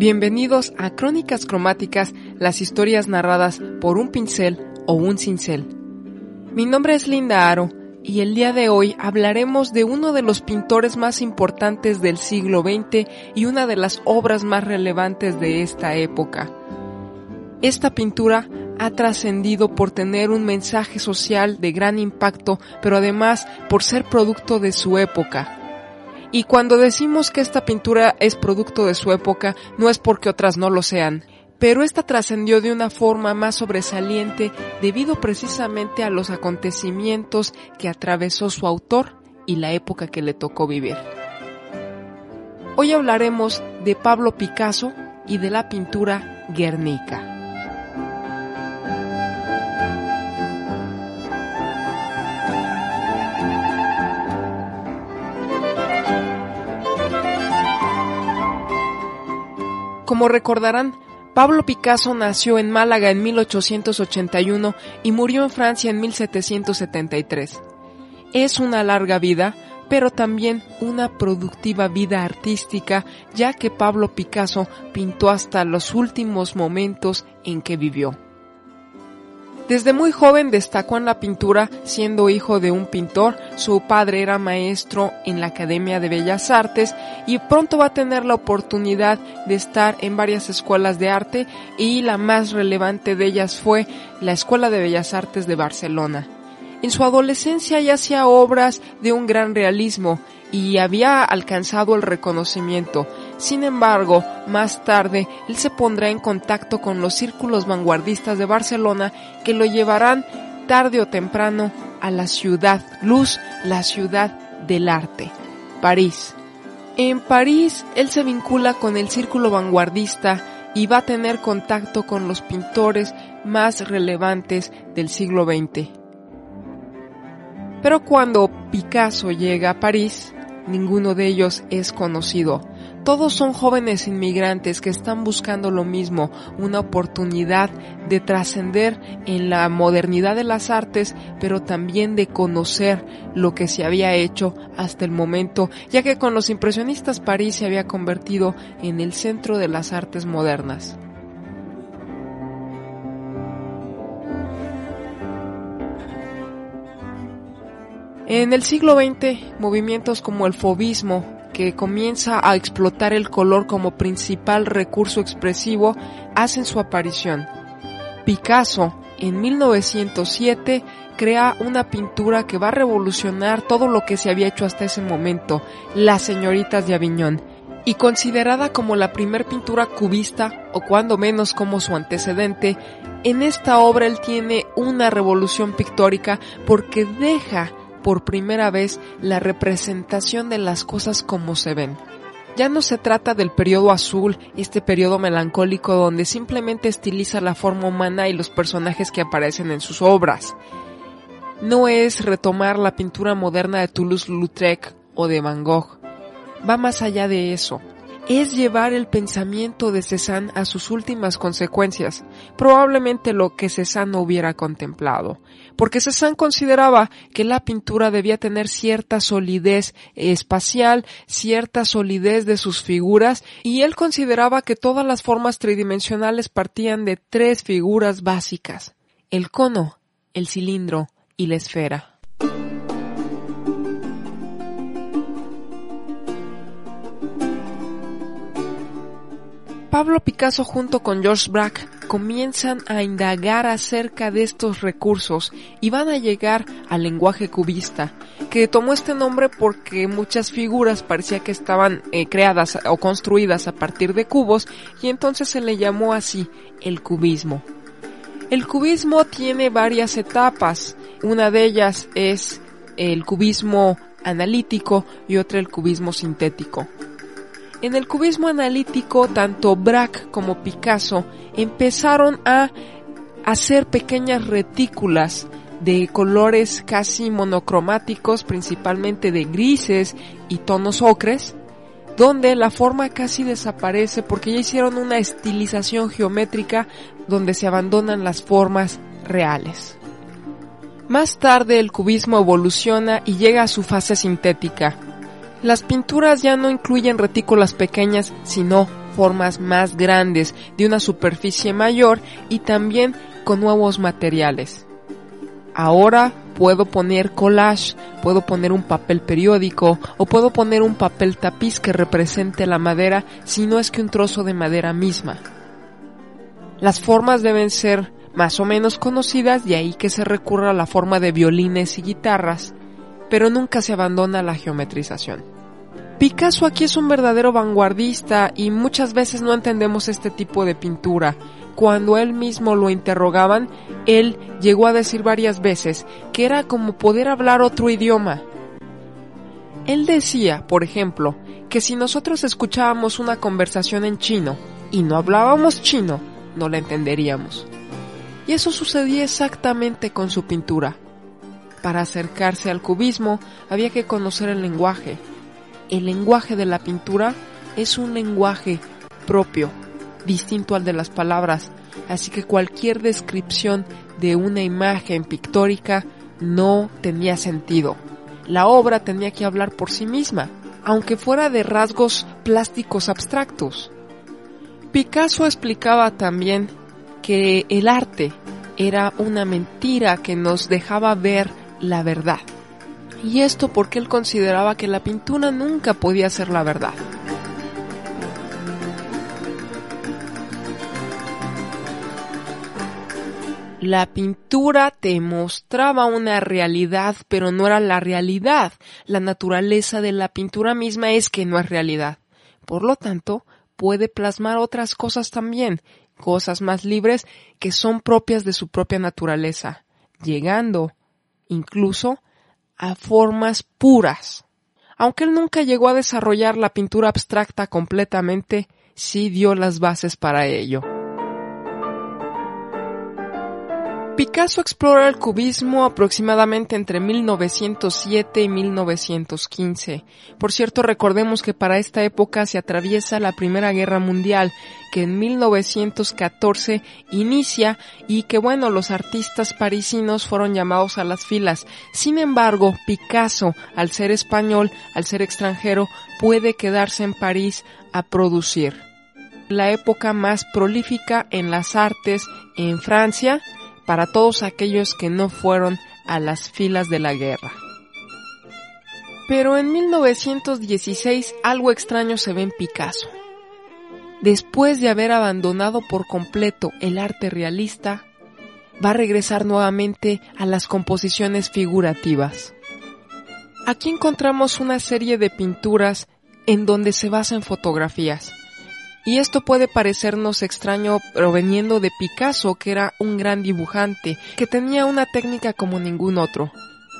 Bienvenidos a Crónicas Cromáticas, las historias narradas por un pincel o un cincel. Mi nombre es Linda Aro y el día de hoy hablaremos de uno de los pintores más importantes del siglo XX y una de las obras más relevantes de esta época. Esta pintura ha trascendido por tener un mensaje social de gran impacto, pero además por ser producto de su época y cuando decimos que esta pintura es producto de su época, no es porque otras no lo sean, pero esta trascendió de una forma más sobresaliente debido precisamente a los acontecimientos que atravesó su autor y la época que le tocó vivir. Hoy hablaremos de Pablo Picasso y de la pintura Guernica. Como recordarán, Pablo Picasso nació en Málaga en 1881 y murió en Francia en 1773. Es una larga vida, pero también una productiva vida artística, ya que Pablo Picasso pintó hasta los últimos momentos en que vivió. Desde muy joven destacó en la pintura, siendo hijo de un pintor, su padre era maestro en la Academia de Bellas Artes y pronto va a tener la oportunidad de estar en varias escuelas de arte y la más relevante de ellas fue la Escuela de Bellas Artes de Barcelona. En su adolescencia ya hacía obras de un gran realismo y había alcanzado el reconocimiento. Sin embargo, más tarde él se pondrá en contacto con los círculos vanguardistas de Barcelona que lo llevarán tarde o temprano a la ciudad luz, la ciudad del arte, París. En París él se vincula con el círculo vanguardista y va a tener contacto con los pintores más relevantes del siglo XX. Pero cuando Picasso llega a París, ninguno de ellos es conocido. Todos son jóvenes inmigrantes que están buscando lo mismo, una oportunidad de trascender en la modernidad de las artes, pero también de conocer lo que se había hecho hasta el momento, ya que con los impresionistas París se había convertido en el centro de las artes modernas. En el siglo XX, movimientos como el fobismo, que comienza a explotar el color como principal recurso expresivo, hacen su aparición. Picasso, en 1907, crea una pintura que va a revolucionar todo lo que se había hecho hasta ese momento, Las señoritas de Aviñón, y considerada como la primer pintura cubista, o cuando menos como su antecedente, en esta obra él tiene una revolución pictórica porque deja por primera vez la representación de las cosas como se ven. Ya no se trata del periodo azul, este periodo melancólico donde simplemente estiliza la forma humana y los personajes que aparecen en sus obras. No es retomar la pintura moderna de Toulouse-Lautrec o de Van Gogh. Va más allá de eso es llevar el pensamiento de Cézanne a sus últimas consecuencias, probablemente lo que Cézanne no hubiera contemplado, porque Cézanne consideraba que la pintura debía tener cierta solidez espacial, cierta solidez de sus figuras, y él consideraba que todas las formas tridimensionales partían de tres figuras básicas, el cono, el cilindro y la esfera. Pablo Picasso junto con George Braque comienzan a indagar acerca de estos recursos y van a llegar al lenguaje cubista, que tomó este nombre porque muchas figuras parecía que estaban eh, creadas o construidas a partir de cubos y entonces se le llamó así el cubismo. El cubismo tiene varias etapas, una de ellas es el cubismo analítico y otra el cubismo sintético. En el cubismo analítico, tanto Braque como Picasso empezaron a hacer pequeñas retículas de colores casi monocromáticos, principalmente de grises y tonos ocres, donde la forma casi desaparece porque ya hicieron una estilización geométrica donde se abandonan las formas reales. Más tarde el cubismo evoluciona y llega a su fase sintética, las pinturas ya no incluyen retículas pequeñas, sino formas más grandes, de una superficie mayor y también con nuevos materiales. Ahora puedo poner collage, puedo poner un papel periódico o puedo poner un papel tapiz que represente la madera si no es que un trozo de madera misma. Las formas deben ser más o menos conocidas y ahí que se recurra a la forma de violines y guitarras, pero nunca se abandona la geometrización. Picasso aquí es un verdadero vanguardista y muchas veces no entendemos este tipo de pintura. Cuando él mismo lo interrogaban, él llegó a decir varias veces que era como poder hablar otro idioma. Él decía, por ejemplo, que si nosotros escuchábamos una conversación en chino y no hablábamos chino, no la entenderíamos. Y eso sucedía exactamente con su pintura. Para acercarse al cubismo había que conocer el lenguaje. El lenguaje de la pintura es un lenguaje propio, distinto al de las palabras, así que cualquier descripción de una imagen pictórica no tenía sentido. La obra tenía que hablar por sí misma, aunque fuera de rasgos plásticos abstractos. Picasso explicaba también que el arte era una mentira que nos dejaba ver la verdad. Y esto porque él consideraba que la pintura nunca podía ser la verdad. La pintura te mostraba una realidad, pero no era la realidad. La naturaleza de la pintura misma es que no es realidad. Por lo tanto, puede plasmar otras cosas también, cosas más libres que son propias de su propia naturaleza, llegando incluso a formas puras. Aunque él nunca llegó a desarrollar la pintura abstracta completamente, sí dio las bases para ello. Picasso explora el cubismo aproximadamente entre 1907 y 1915. Por cierto, recordemos que para esta época se atraviesa la Primera Guerra Mundial, que en 1914 inicia y que bueno, los artistas parisinos fueron llamados a las filas. Sin embargo, Picasso, al ser español, al ser extranjero, puede quedarse en París a producir. La época más prolífica en las artes en Francia, para todos aquellos que no fueron a las filas de la guerra. Pero en 1916 algo extraño se ve en Picasso. Después de haber abandonado por completo el arte realista, va a regresar nuevamente a las composiciones figurativas. Aquí encontramos una serie de pinturas en donde se basa en fotografías. Y esto puede parecernos extraño proveniendo de Picasso, que era un gran dibujante, que tenía una técnica como ningún otro.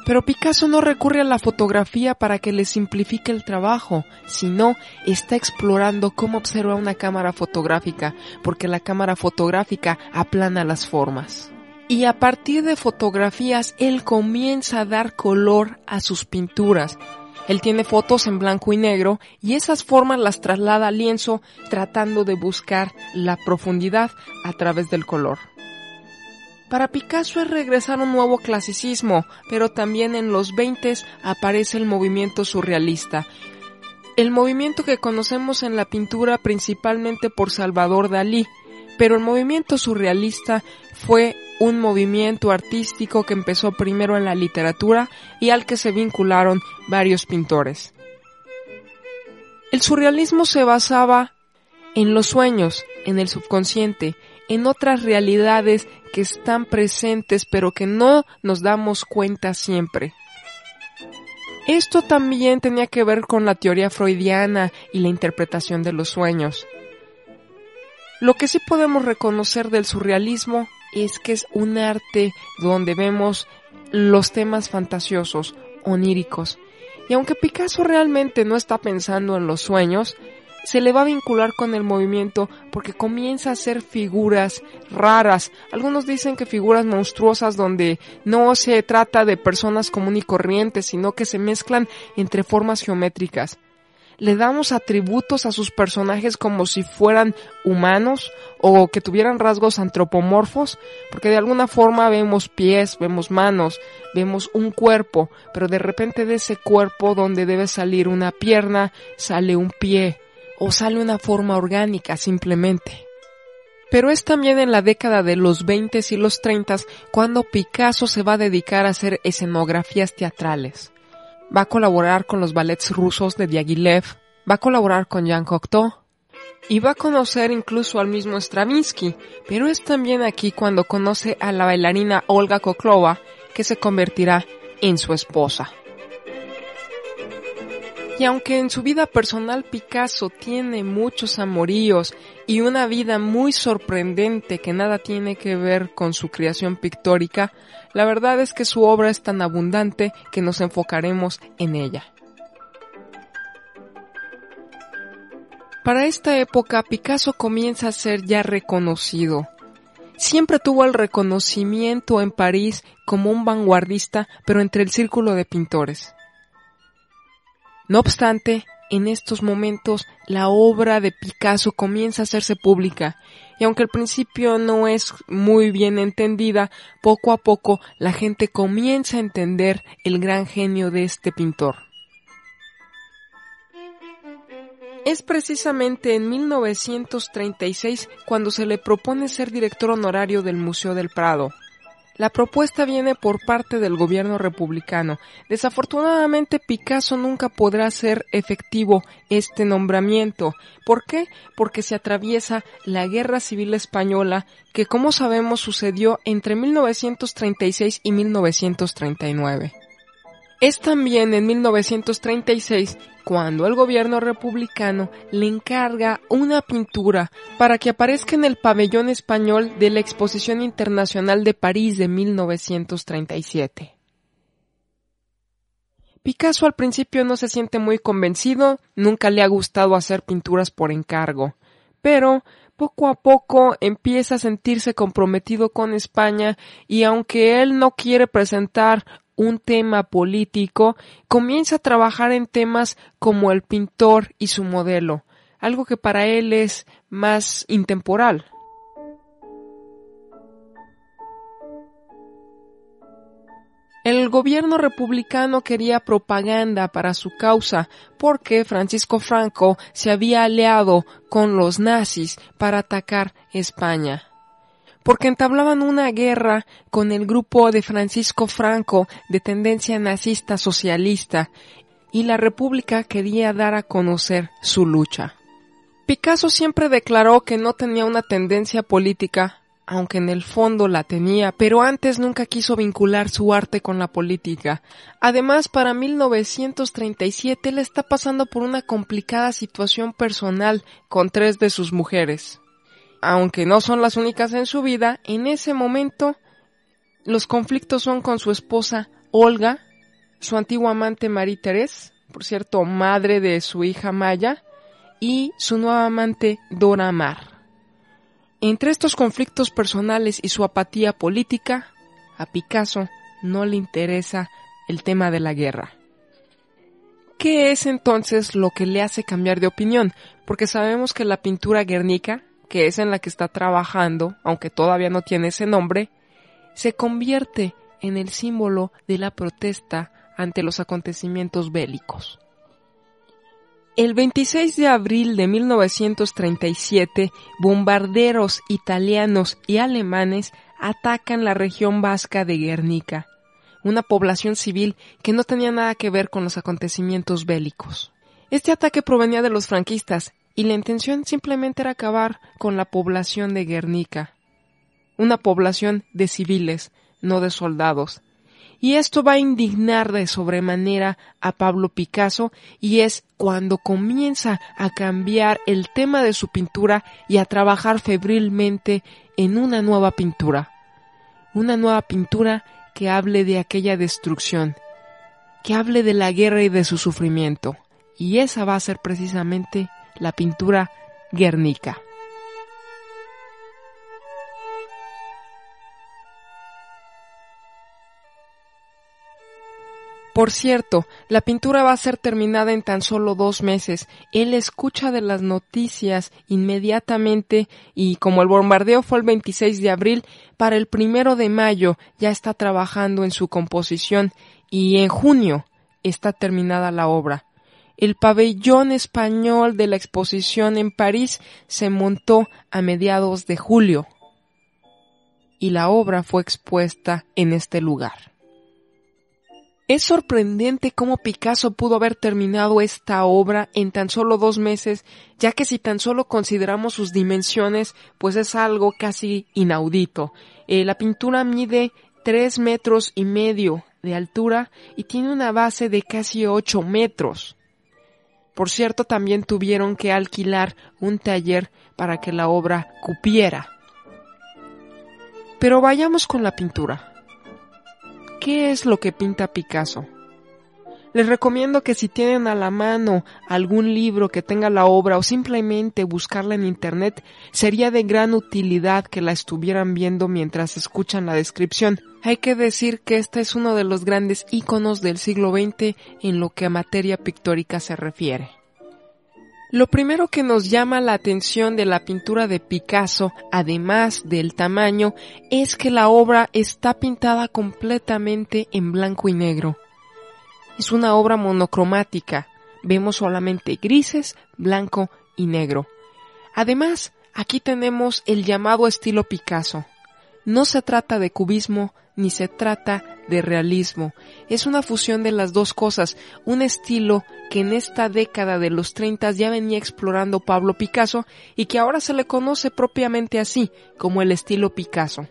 Pero Picasso no recurre a la fotografía para que le simplifique el trabajo, sino está explorando cómo observa una cámara fotográfica, porque la cámara fotográfica aplana las formas. Y a partir de fotografías él comienza a dar color a sus pinturas, él tiene fotos en blanco y negro y esas formas las traslada al lienzo tratando de buscar la profundidad a través del color. Para Picasso es regresar un nuevo clasicismo, pero también en los 20 aparece el movimiento surrealista, el movimiento que conocemos en la pintura principalmente por Salvador Dalí, pero el movimiento surrealista fue un movimiento artístico que empezó primero en la literatura y al que se vincularon varios pintores. El surrealismo se basaba en los sueños, en el subconsciente, en otras realidades que están presentes pero que no nos damos cuenta siempre. Esto también tenía que ver con la teoría freudiana y la interpretación de los sueños. Lo que sí podemos reconocer del surrealismo es que es un arte donde vemos los temas fantasiosos, oníricos. Y aunque Picasso realmente no está pensando en los sueños, se le va a vincular con el movimiento porque comienza a hacer figuras raras. Algunos dicen que figuras monstruosas donde no se trata de personas comunes y corrientes, sino que se mezclan entre formas geométricas. Le damos atributos a sus personajes como si fueran humanos o que tuvieran rasgos antropomorfos, porque de alguna forma vemos pies, vemos manos, vemos un cuerpo, pero de repente de ese cuerpo donde debe salir una pierna, sale un pie, o sale una forma orgánica simplemente. Pero es también en la década de los 20 y los 30 cuando Picasso se va a dedicar a hacer escenografías teatrales. Va a colaborar con los ballets rusos de Diaghilev, va a colaborar con Jean Cocteau y va a conocer incluso al mismo Stravinsky, pero es también aquí cuando conoce a la bailarina Olga Koklova que se convertirá en su esposa. Y aunque en su vida personal Picasso tiene muchos amoríos y una vida muy sorprendente que nada tiene que ver con su creación pictórica, la verdad es que su obra es tan abundante que nos enfocaremos en ella. Para esta época Picasso comienza a ser ya reconocido. Siempre tuvo el reconocimiento en París como un vanguardista, pero entre el círculo de pintores. No obstante, en estos momentos la obra de Picasso comienza a hacerse pública y aunque al principio no es muy bien entendida, poco a poco la gente comienza a entender el gran genio de este pintor. Es precisamente en 1936 cuando se le propone ser director honorario del Museo del Prado, la propuesta viene por parte del gobierno republicano. Desafortunadamente Picasso nunca podrá hacer efectivo este nombramiento. ¿Por qué? Porque se atraviesa la Guerra Civil Española que como sabemos sucedió entre 1936 y 1939. Es también en 1936 cuando el gobierno republicano le encarga una pintura para que aparezca en el pabellón español de la Exposición Internacional de París de 1937. Picasso al principio no se siente muy convencido, nunca le ha gustado hacer pinturas por encargo, pero poco a poco empieza a sentirse comprometido con España y aunque él no quiere presentar un tema político, comienza a trabajar en temas como el pintor y su modelo, algo que para él es más intemporal. El gobierno republicano quería propaganda para su causa porque Francisco Franco se había aliado con los nazis para atacar España porque entablaban una guerra con el grupo de Francisco Franco de tendencia nazista socialista y la República quería dar a conocer su lucha. Picasso siempre declaró que no tenía una tendencia política, aunque en el fondo la tenía, pero antes nunca quiso vincular su arte con la política. Además, para 1937 él está pasando por una complicada situación personal con tres de sus mujeres aunque no son las únicas en su vida, en ese momento los conflictos son con su esposa Olga, su antigua amante Marie Thérèse, por cierto, madre de su hija Maya, y su nueva amante Dora Mar. Entre estos conflictos personales y su apatía política, a Picasso no le interesa el tema de la guerra. ¿Qué es entonces lo que le hace cambiar de opinión? Porque sabemos que la pintura Guernica que es en la que está trabajando, aunque todavía no tiene ese nombre, se convierte en el símbolo de la protesta ante los acontecimientos bélicos. El 26 de abril de 1937, bombarderos italianos y alemanes atacan la región vasca de Guernica, una población civil que no tenía nada que ver con los acontecimientos bélicos. Este ataque provenía de los franquistas y la intención simplemente era acabar con la población de Guernica, una población de civiles, no de soldados. Y esto va a indignar de sobremanera a Pablo Picasso y es cuando comienza a cambiar el tema de su pintura y a trabajar febrilmente en una nueva pintura. Una nueva pintura que hable de aquella destrucción, que hable de la guerra y de su sufrimiento. Y esa va a ser precisamente la pintura Guernica. Por cierto, la pintura va a ser terminada en tan solo dos meses. Él escucha de las noticias inmediatamente y como el bombardeo fue el 26 de abril, para el primero de mayo ya está trabajando en su composición y en junio está terminada la obra. El pabellón español de la exposición en París se montó a mediados de julio y la obra fue expuesta en este lugar. Es sorprendente cómo Picasso pudo haber terminado esta obra en tan solo dos meses, ya que si tan solo consideramos sus dimensiones, pues es algo casi inaudito. Eh, la pintura mide tres metros y medio de altura y tiene una base de casi ocho metros. Por cierto, también tuvieron que alquilar un taller para que la obra cupiera. Pero vayamos con la pintura. ¿Qué es lo que pinta Picasso? Les recomiendo que si tienen a la mano algún libro que tenga la obra o simplemente buscarla en internet, sería de gran utilidad que la estuvieran viendo mientras escuchan la descripción. Hay que decir que este es uno de los grandes íconos del siglo XX en lo que a materia pictórica se refiere. Lo primero que nos llama la atención de la pintura de Picasso, además del tamaño, es que la obra está pintada completamente en blanco y negro. Es una obra monocromática. Vemos solamente grises, blanco y negro. Además, aquí tenemos el llamado estilo Picasso. No se trata de cubismo ni se trata de realismo. Es una fusión de las dos cosas, un estilo que en esta década de los 30 ya venía explorando Pablo Picasso y que ahora se le conoce propiamente así, como el estilo Picasso.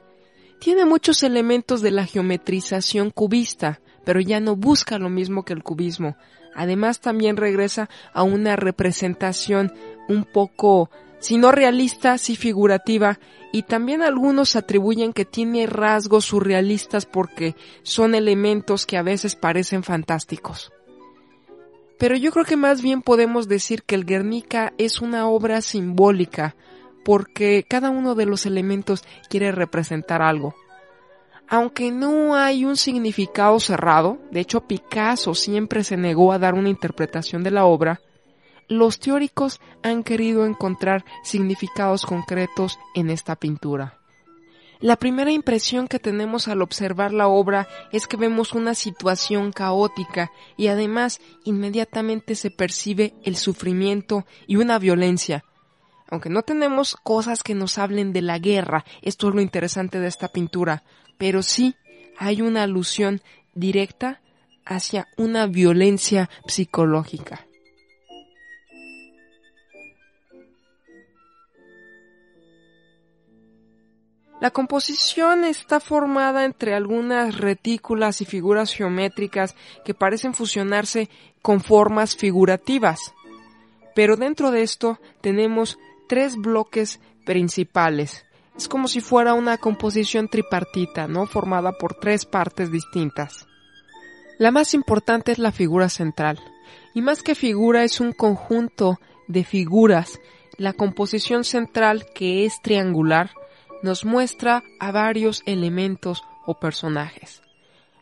Tiene muchos elementos de la geometrización cubista, pero ya no busca lo mismo que el cubismo. Además también regresa a una representación un poco, si no realista, sí figurativa, y también algunos atribuyen que tiene rasgos surrealistas porque son elementos que a veces parecen fantásticos. Pero yo creo que más bien podemos decir que el Guernica es una obra simbólica, porque cada uno de los elementos quiere representar algo. Aunque no hay un significado cerrado, de hecho Picasso siempre se negó a dar una interpretación de la obra, los teóricos han querido encontrar significados concretos en esta pintura. La primera impresión que tenemos al observar la obra es que vemos una situación caótica y además inmediatamente se percibe el sufrimiento y una violencia. Aunque no tenemos cosas que nos hablen de la guerra, esto es lo interesante de esta pintura, pero sí hay una alusión directa hacia una violencia psicológica. La composición está formada entre algunas retículas y figuras geométricas que parecen fusionarse con formas figurativas. Pero dentro de esto tenemos tres bloques principales. Es como si fuera una composición tripartita, ¿no? Formada por tres partes distintas. La más importante es la figura central. Y más que figura es un conjunto de figuras. La composición central, que es triangular, nos muestra a varios elementos o personajes.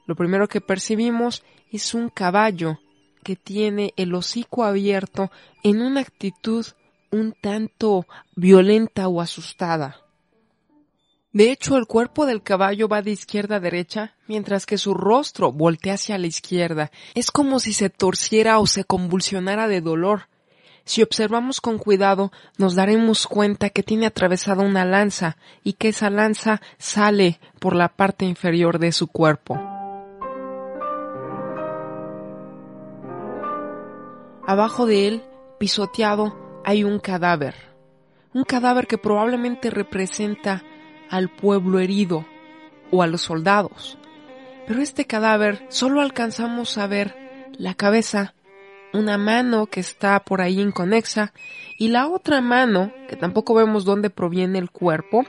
Lo primero que percibimos es un caballo que tiene el hocico abierto en una actitud un tanto violenta o asustada. De hecho, el cuerpo del caballo va de izquierda a derecha, mientras que su rostro voltea hacia la izquierda. Es como si se torciera o se convulsionara de dolor. Si observamos con cuidado, nos daremos cuenta que tiene atravesada una lanza y que esa lanza sale por la parte inferior de su cuerpo. Abajo de él, pisoteado, hay un cadáver. Un cadáver que probablemente representa al pueblo herido o a los soldados. Pero este cadáver solo alcanzamos a ver la cabeza una mano que está por ahí inconexa y la otra mano, que tampoco vemos dónde proviene el cuerpo,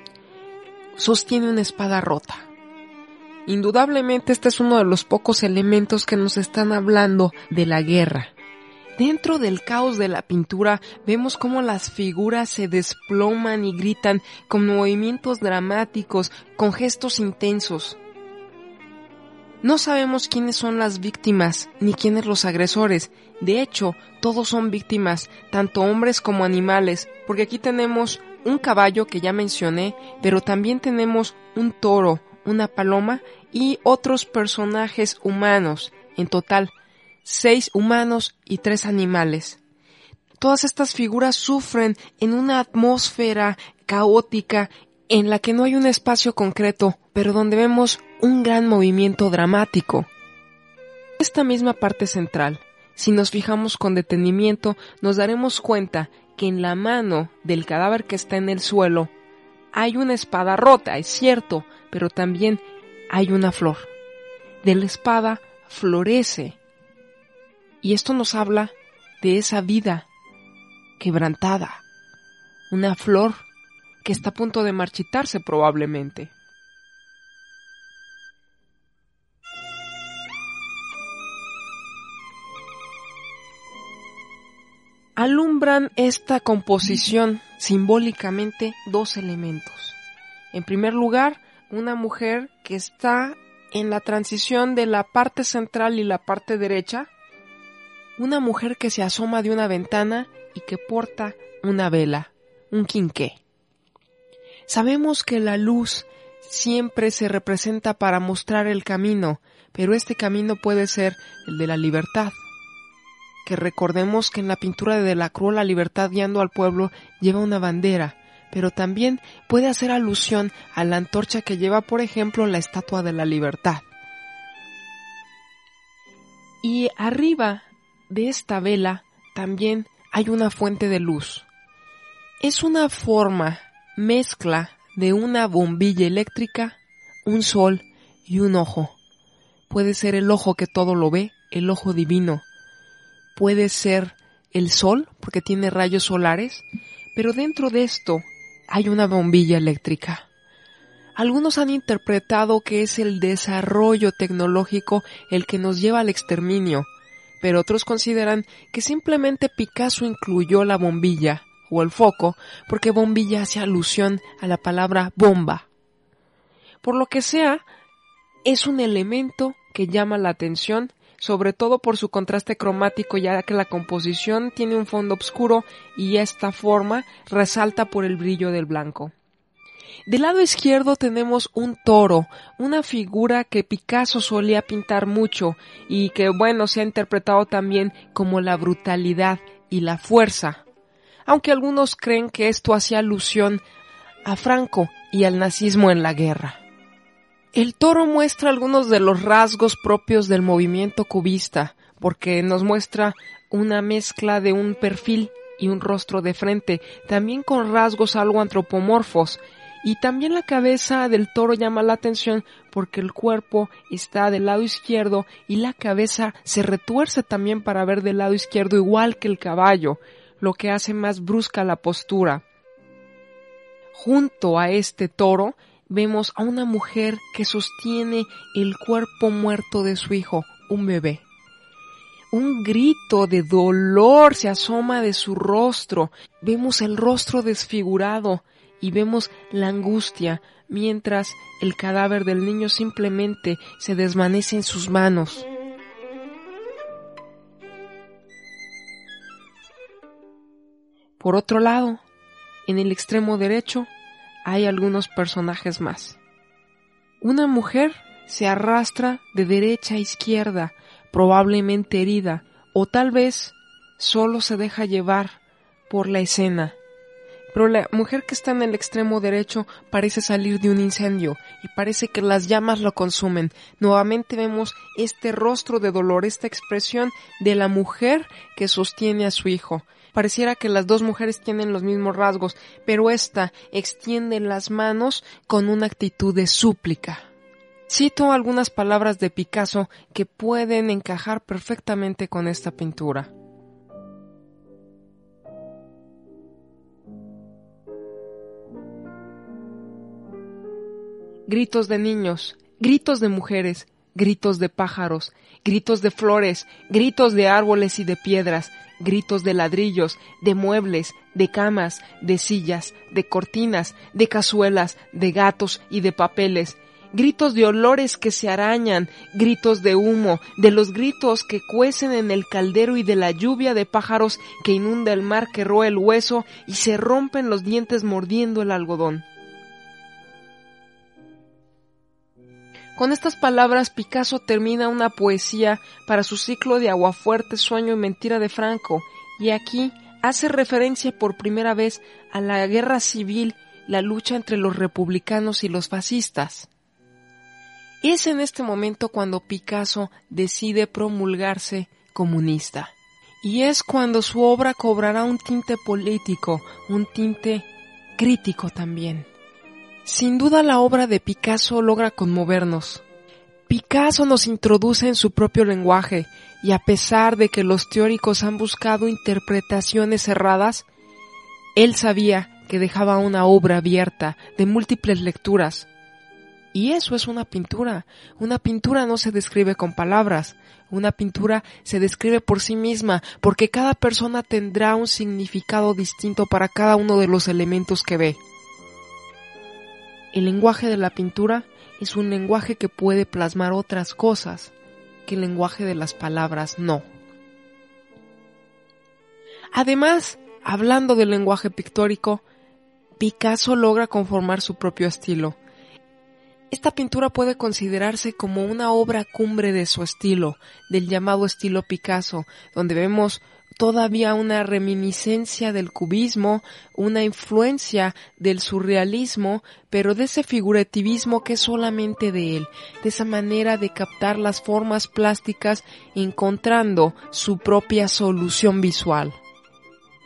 sostiene una espada rota. Indudablemente este es uno de los pocos elementos que nos están hablando de la guerra. Dentro del caos de la pintura vemos cómo las figuras se desploman y gritan con movimientos dramáticos, con gestos intensos. No sabemos quiénes son las víctimas ni quiénes los agresores. De hecho, todos son víctimas, tanto hombres como animales, porque aquí tenemos un caballo que ya mencioné, pero también tenemos un toro, una paloma y otros personajes humanos. En total, seis humanos y tres animales. Todas estas figuras sufren en una atmósfera caótica en la que no hay un espacio concreto, pero donde vemos un gran movimiento dramático. Esta misma parte central, si nos fijamos con detenimiento, nos daremos cuenta que en la mano del cadáver que está en el suelo hay una espada rota, es cierto, pero también hay una flor. De la espada florece. Y esto nos habla de esa vida quebrantada. Una flor que está a punto de marchitarse probablemente. alumbran esta composición simbólicamente dos elementos. En primer lugar, una mujer que está en la transición de la parte central y la parte derecha, una mujer que se asoma de una ventana y que porta una vela, un quinqué. Sabemos que la luz siempre se representa para mostrar el camino, pero este camino puede ser el de la libertad, que recordemos que en la pintura de la Cruz la libertad guiando al pueblo lleva una bandera, pero también puede hacer alusión a la antorcha que lleva, por ejemplo, la estatua de la libertad. Y arriba de esta vela también hay una fuente de luz. Es una forma, mezcla de una bombilla eléctrica, un sol y un ojo. Puede ser el ojo que todo lo ve, el ojo divino, puede ser el sol, porque tiene rayos solares, pero dentro de esto hay una bombilla eléctrica. Algunos han interpretado que es el desarrollo tecnológico el que nos lleva al exterminio, pero otros consideran que simplemente Picasso incluyó la bombilla o el foco porque bombilla hace alusión a la palabra bomba. Por lo que sea, es un elemento que llama la atención sobre todo por su contraste cromático ya que la composición tiene un fondo oscuro y esta forma resalta por el brillo del blanco. Del lado izquierdo tenemos un toro, una figura que Picasso solía pintar mucho y que bueno se ha interpretado también como la brutalidad y la fuerza, aunque algunos creen que esto hacía alusión a Franco y al nazismo en la guerra. El toro muestra algunos de los rasgos propios del movimiento cubista, porque nos muestra una mezcla de un perfil y un rostro de frente, también con rasgos algo antropomorfos, y también la cabeza del toro llama la atención porque el cuerpo está del lado izquierdo y la cabeza se retuerce también para ver del lado izquierdo igual que el caballo, lo que hace más brusca la postura. Junto a este toro vemos a una mujer que sostiene el cuerpo muerto de su hijo, un bebé. Un grito de dolor se asoma de su rostro. Vemos el rostro desfigurado y vemos la angustia mientras el cadáver del niño simplemente se desvanece en sus manos. Por otro lado, en el extremo derecho, hay algunos personajes más. Una mujer se arrastra de derecha a izquierda, probablemente herida, o tal vez solo se deja llevar por la escena. Pero la mujer que está en el extremo derecho parece salir de un incendio y parece que las llamas lo consumen. Nuevamente vemos este rostro de dolor, esta expresión de la mujer que sostiene a su hijo. Pareciera que las dos mujeres tienen los mismos rasgos, pero esta extiende las manos con una actitud de súplica. Cito algunas palabras de Picasso que pueden encajar perfectamente con esta pintura. Gritos de niños, gritos de mujeres, gritos de pájaros, gritos de flores, gritos de árboles y de piedras, gritos de ladrillos, de muebles, de camas, de sillas, de cortinas, de cazuelas, de gatos y de papeles, gritos de olores que se arañan, gritos de humo, de los gritos que cuecen en el caldero y de la lluvia de pájaros que inunda el mar que roe el hueso y se rompen los dientes mordiendo el algodón. Con estas palabras Picasso termina una poesía para su ciclo de Aguafuerte, Sueño y Mentira de Franco, y aquí hace referencia por primera vez a la guerra civil, la lucha entre los republicanos y los fascistas. Es en este momento cuando Picasso decide promulgarse comunista. Y es cuando su obra cobrará un tinte político, un tinte crítico también. Sin duda la obra de Picasso logra conmovernos. Picasso nos introduce en su propio lenguaje y a pesar de que los teóricos han buscado interpretaciones erradas, él sabía que dejaba una obra abierta de múltiples lecturas y eso es una pintura. Una pintura no se describe con palabras. Una pintura se describe por sí misma, porque cada persona tendrá un significado distinto para cada uno de los elementos que ve. El lenguaje de la pintura es un lenguaje que puede plasmar otras cosas que el lenguaje de las palabras no. Además, hablando del lenguaje pictórico, Picasso logra conformar su propio estilo, esta pintura puede considerarse como una obra cumbre de su estilo, del llamado estilo Picasso, donde vemos todavía una reminiscencia del cubismo, una influencia del surrealismo, pero de ese figurativismo que es solamente de él, de esa manera de captar las formas plásticas encontrando su propia solución visual.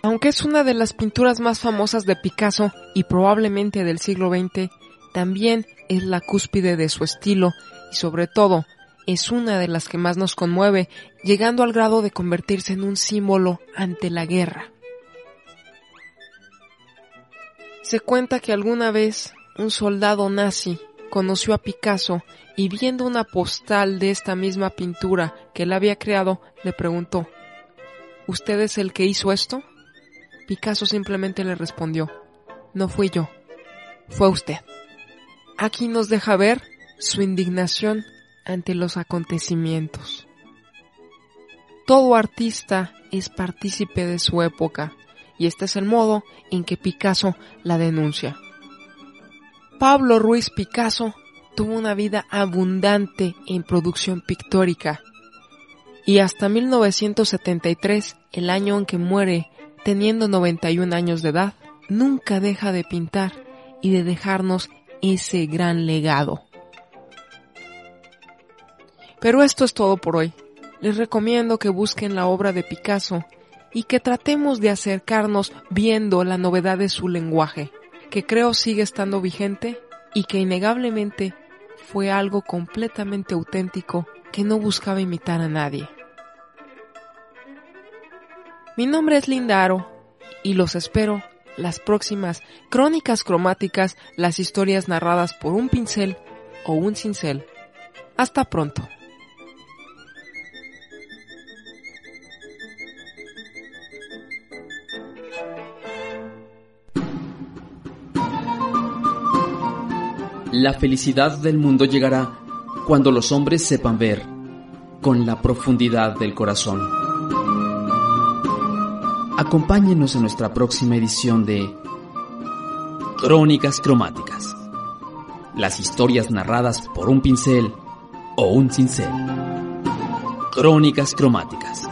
Aunque es una de las pinturas más famosas de Picasso y probablemente del siglo XX, también es la cúspide de su estilo y sobre todo es una de las que más nos conmueve, llegando al grado de convertirse en un símbolo ante la guerra. Se cuenta que alguna vez un soldado nazi conoció a Picasso y viendo una postal de esta misma pintura que él había creado, le preguntó, ¿Usted es el que hizo esto? Picasso simplemente le respondió, no fui yo, fue usted. Aquí nos deja ver su indignación ante los acontecimientos. Todo artista es partícipe de su época y este es el modo en que Picasso la denuncia. Pablo Ruiz Picasso tuvo una vida abundante en producción pictórica y hasta 1973, el año en que muere teniendo 91 años de edad, nunca deja de pintar y de dejarnos ese gran legado. Pero esto es todo por hoy. Les recomiendo que busquen la obra de Picasso y que tratemos de acercarnos viendo la novedad de su lenguaje, que creo sigue estando vigente y que innegablemente fue algo completamente auténtico que no buscaba imitar a nadie. Mi nombre es Lindaro y los espero las próximas crónicas cromáticas, las historias narradas por un pincel o un cincel. Hasta pronto. La felicidad del mundo llegará cuando los hombres sepan ver con la profundidad del corazón. Acompáñenos en nuestra próxima edición de Crónicas Cromáticas. Las historias narradas por un pincel o un cincel. Crónicas Cromáticas.